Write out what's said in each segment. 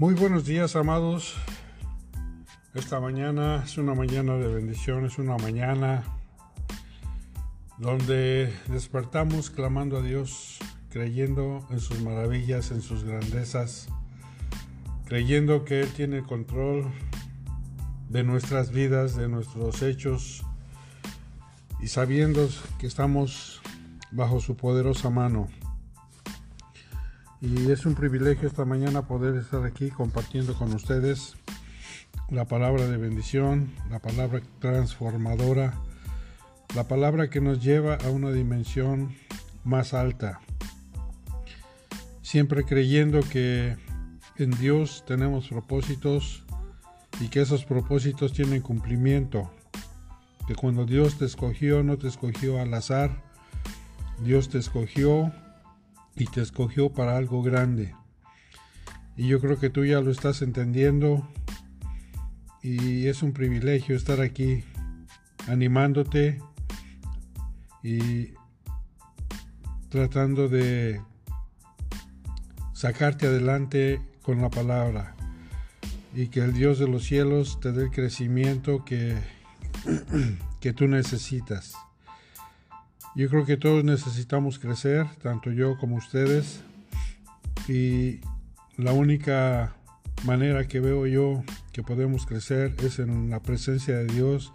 Muy buenos días, amados. Esta mañana es una mañana de bendición, es una mañana donde despertamos clamando a Dios, creyendo en sus maravillas, en sus grandezas, creyendo que Él tiene control de nuestras vidas, de nuestros hechos, y sabiendo que estamos bajo su poderosa mano. Y es un privilegio esta mañana poder estar aquí compartiendo con ustedes la palabra de bendición, la palabra transformadora, la palabra que nos lleva a una dimensión más alta. Siempre creyendo que en Dios tenemos propósitos y que esos propósitos tienen cumplimiento. Que cuando Dios te escogió, no te escogió al azar. Dios te escogió y te escogió para algo grande. Y yo creo que tú ya lo estás entendiendo y es un privilegio estar aquí animándote y tratando de sacarte adelante con la palabra y que el Dios de los cielos te dé el crecimiento que, que tú necesitas. Yo creo que todos necesitamos crecer, tanto yo como ustedes. Y la única manera que veo yo que podemos crecer es en la presencia de Dios,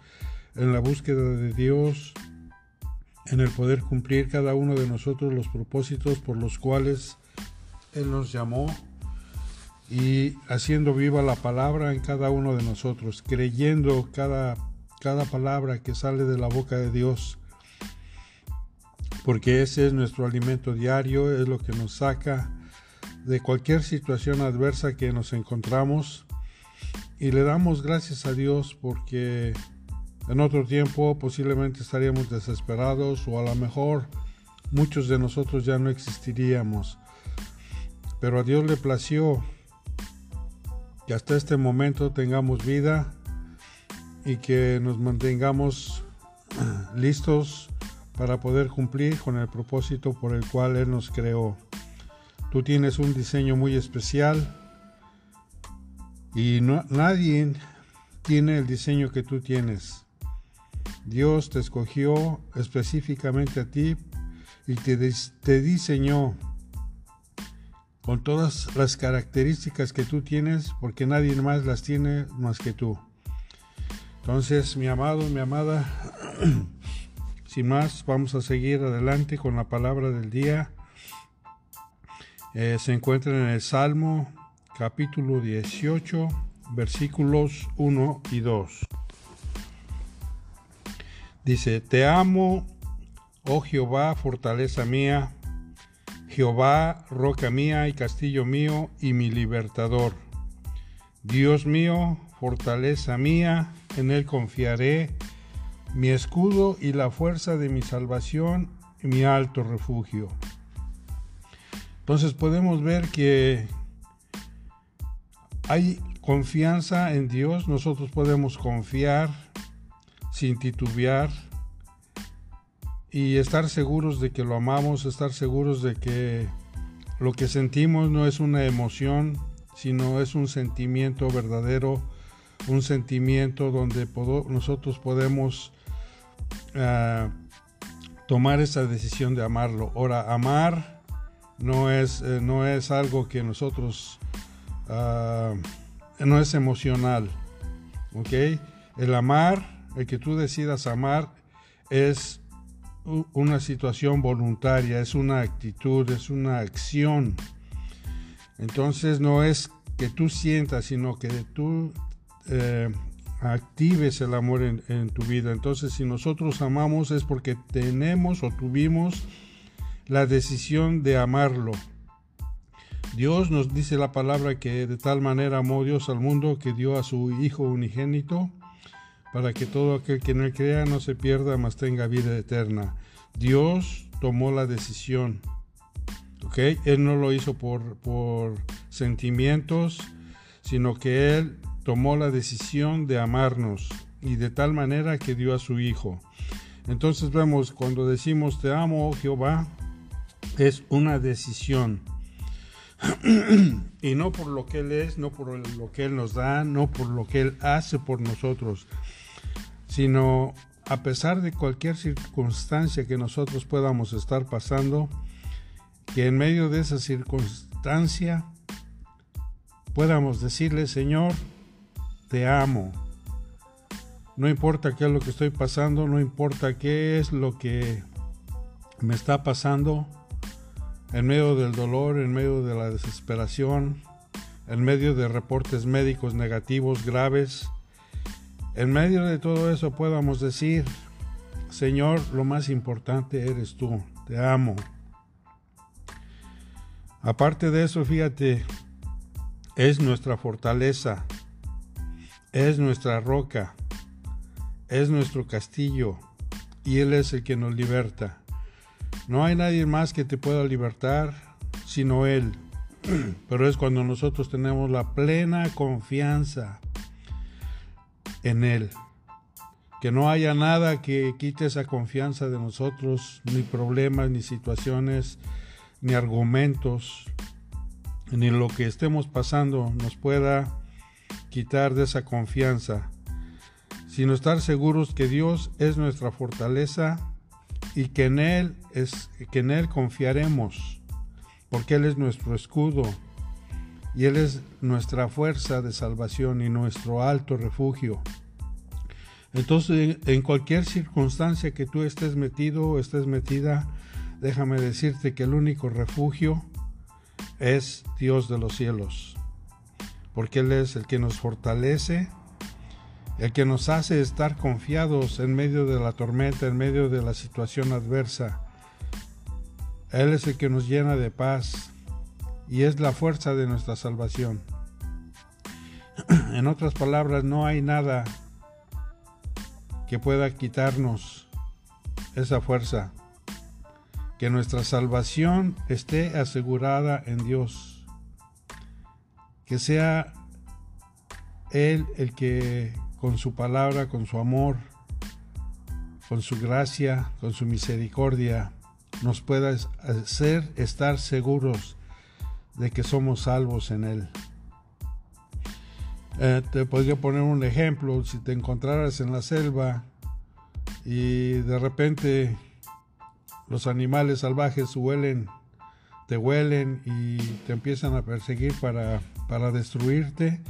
en la búsqueda de Dios, en el poder cumplir cada uno de nosotros los propósitos por los cuales Él nos llamó y haciendo viva la palabra en cada uno de nosotros, creyendo cada, cada palabra que sale de la boca de Dios porque ese es nuestro alimento diario, es lo que nos saca de cualquier situación adversa que nos encontramos y le damos gracias a Dios porque en otro tiempo posiblemente estaríamos desesperados o a lo mejor muchos de nosotros ya no existiríamos. Pero a Dios le plació que hasta este momento tengamos vida y que nos mantengamos listos para poder cumplir con el propósito por el cual Él nos creó. Tú tienes un diseño muy especial y nadie tiene el diseño que tú tienes. Dios te escogió específicamente a ti y te, te diseñó con todas las características que tú tienes porque nadie más las tiene más que tú. Entonces, mi amado, mi amada, Sin más, vamos a seguir adelante con la palabra del día. Eh, se encuentra en el Salmo capítulo 18, versículos 1 y 2. Dice, Te amo, oh Jehová, fortaleza mía, Jehová, roca mía y castillo mío y mi libertador. Dios mío, fortaleza mía, en él confiaré mi escudo y la fuerza de mi salvación mi alto refugio. Entonces podemos ver que hay confianza en Dios, nosotros podemos confiar sin titubear y estar seguros de que lo amamos, estar seguros de que lo que sentimos no es una emoción, sino es un sentimiento verdadero, un sentimiento donde nosotros podemos tomar esa decisión de amarlo. Ahora, amar no es, eh, no es algo que nosotros, ah, no es emocional, ¿ok? El amar, el que tú decidas amar, es una situación voluntaria, es una actitud, es una acción. Entonces no es que tú sientas, sino que tú eh, actives el amor en, tu vida. Entonces, si nosotros amamos es porque tenemos o tuvimos la decisión de amarlo. Dios nos dice la palabra que de tal manera amó Dios al mundo que dio a su Hijo unigénito para que todo aquel que en él crea no se pierda, mas tenga vida eterna. Dios tomó la decisión. ¿Ok? Él no lo hizo por, por sentimientos, sino que Él tomó la decisión de amarnos y de tal manera que dio a su Hijo. Entonces vemos, cuando decimos te amo, oh Jehová, es una decisión. y no por lo que Él es, no por lo que Él nos da, no por lo que Él hace por nosotros, sino a pesar de cualquier circunstancia que nosotros podamos estar pasando, que en medio de esa circunstancia podamos decirle, Señor, te amo. No importa qué es lo que estoy pasando, no importa qué es lo que me está pasando, en medio del dolor, en medio de la desesperación, en medio de reportes médicos negativos graves, en medio de todo eso podamos decir, Señor, lo más importante eres tú, te amo. Aparte de eso, fíjate, es nuestra fortaleza, es nuestra roca, es nuestro castillo y Él es el que nos liberta. No hay nadie más que te pueda libertar sino Él. Pero es cuando nosotros tenemos la plena confianza en Él. Que no haya nada que quite esa confianza de nosotros, ni problemas, ni situaciones, ni argumentos, ni lo que estemos pasando nos pueda quitar de esa confianza, sino estar seguros que Dios es nuestra fortaleza y que en Él, es, que en Él confiaremos, porque Él es nuestro escudo y Él es nuestra fuerza de salvación y nuestro alto refugio. Entonces, en cualquier circunstancia que tú estés metido o estés metida, déjame decirte que el único refugio es Dios de los cielos, porque Él es el que nos fortalece, el que nos hace estar confiados en medio de la tormenta, en medio de la situación adversa. Él es el que nos llena de paz y es la fuerza de nuestra salvación. En otras palabras, no hay nada que pueda quitarnos esa fuerza. Que nuestra salvación esté asegurada en Dios. Que sea Él el que con su palabra, con su amor, con su gracia, con su misericordia, nos pueda hacer estar seguros de que somos salvos en Él. Eh, te podría poner un ejemplo, si te encontraras en la selva y de repente los animales salvajes huelen, te huelen y te empiezan a perseguir para, para destruirte,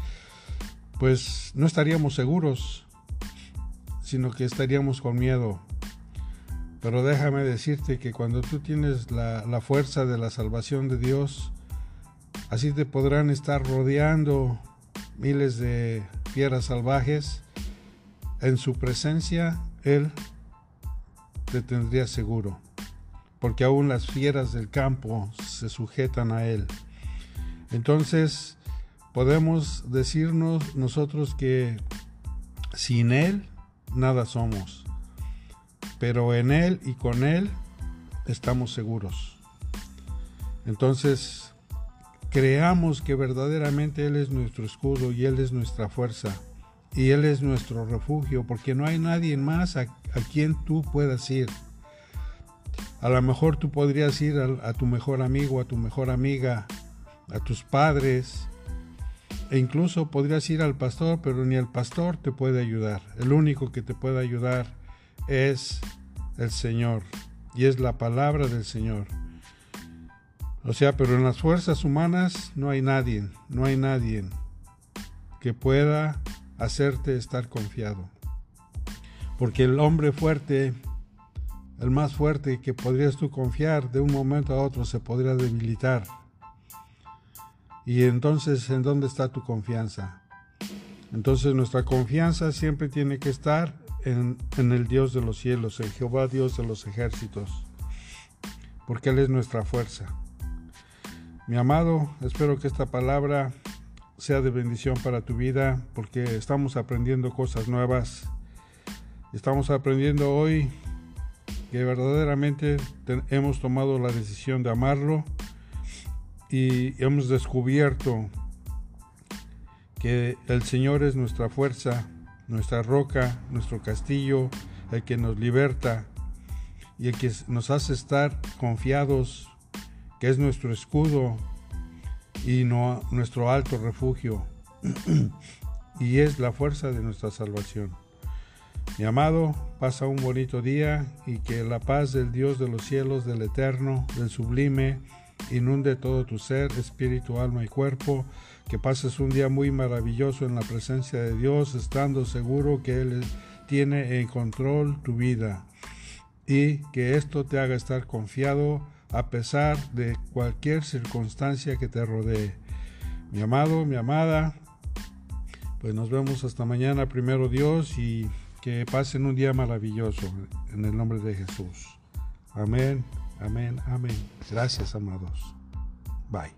pues no estaríamos seguros, sino que estaríamos con miedo. Pero déjame decirte que cuando tú tienes la, la, fuerza de la salvación de Dios, así te podrán estar rodeando miles de fieras salvajes. En su presencia, Él te tendría seguro, porque aún las fieras del campo se sujetan a Él. Entonces, podemos decirnos nosotros que sin Él nada somos, pero en Él y con Él estamos seguros. Entonces, creamos que verdaderamente Él es nuestro escudo y Él es nuestra fuerza y Él es nuestro refugio, porque no hay nadie más a, quien tú puedas ir. A lo mejor tú podrías ir a, tu mejor amigo, a tu mejor amiga, a tus padres, e incluso podrías ir al pastor, pero ni el pastor te puede ayudar. El único que te puede ayudar es el Señor y es la palabra del Señor. O sea, pero en las fuerzas humanas no hay nadie, no hay nadie que pueda hacerte estar confiado. Porque el hombre fuerte, el más fuerte que podrías tú confiar, de un momento a otro se podría debilitar y entonces, ¿en dónde está tu confianza? Entonces nuestra confianza siempre tiene que estar en, el Dios de los cielos, en Jehová Dios de los ejércitos, porque Él es nuestra fuerza. Mi amado, espero que esta palabra sea de bendición para tu vida, porque estamos aprendiendo cosas nuevas. Estamos aprendiendo hoy que verdaderamente hemos tomado la decisión de amarlo y hemos descubierto que el Señor es nuestra fuerza, nuestra roca, nuestro castillo, el que nos liberta y el que nos hace estar confiados, que es nuestro escudo y no, nuestro alto refugio y es la fuerza de nuestra salvación. Mi amado, pasa un bonito día y que la paz del Dios de los cielos, del eterno, del sublime, inunde todo tu ser, espíritu, alma y cuerpo. Que pases un día muy maravilloso en la presencia de Dios, estando seguro que Él tiene en control tu vida. Y que esto te haga estar confiado a pesar de cualquier circunstancia que te rodee. Mi amado, mi amada, pues nos vemos hasta mañana, primero Dios, y que pasen un día maravilloso en el nombre de Jesús. Amén, amén, amén. Gracias, amados. Bye.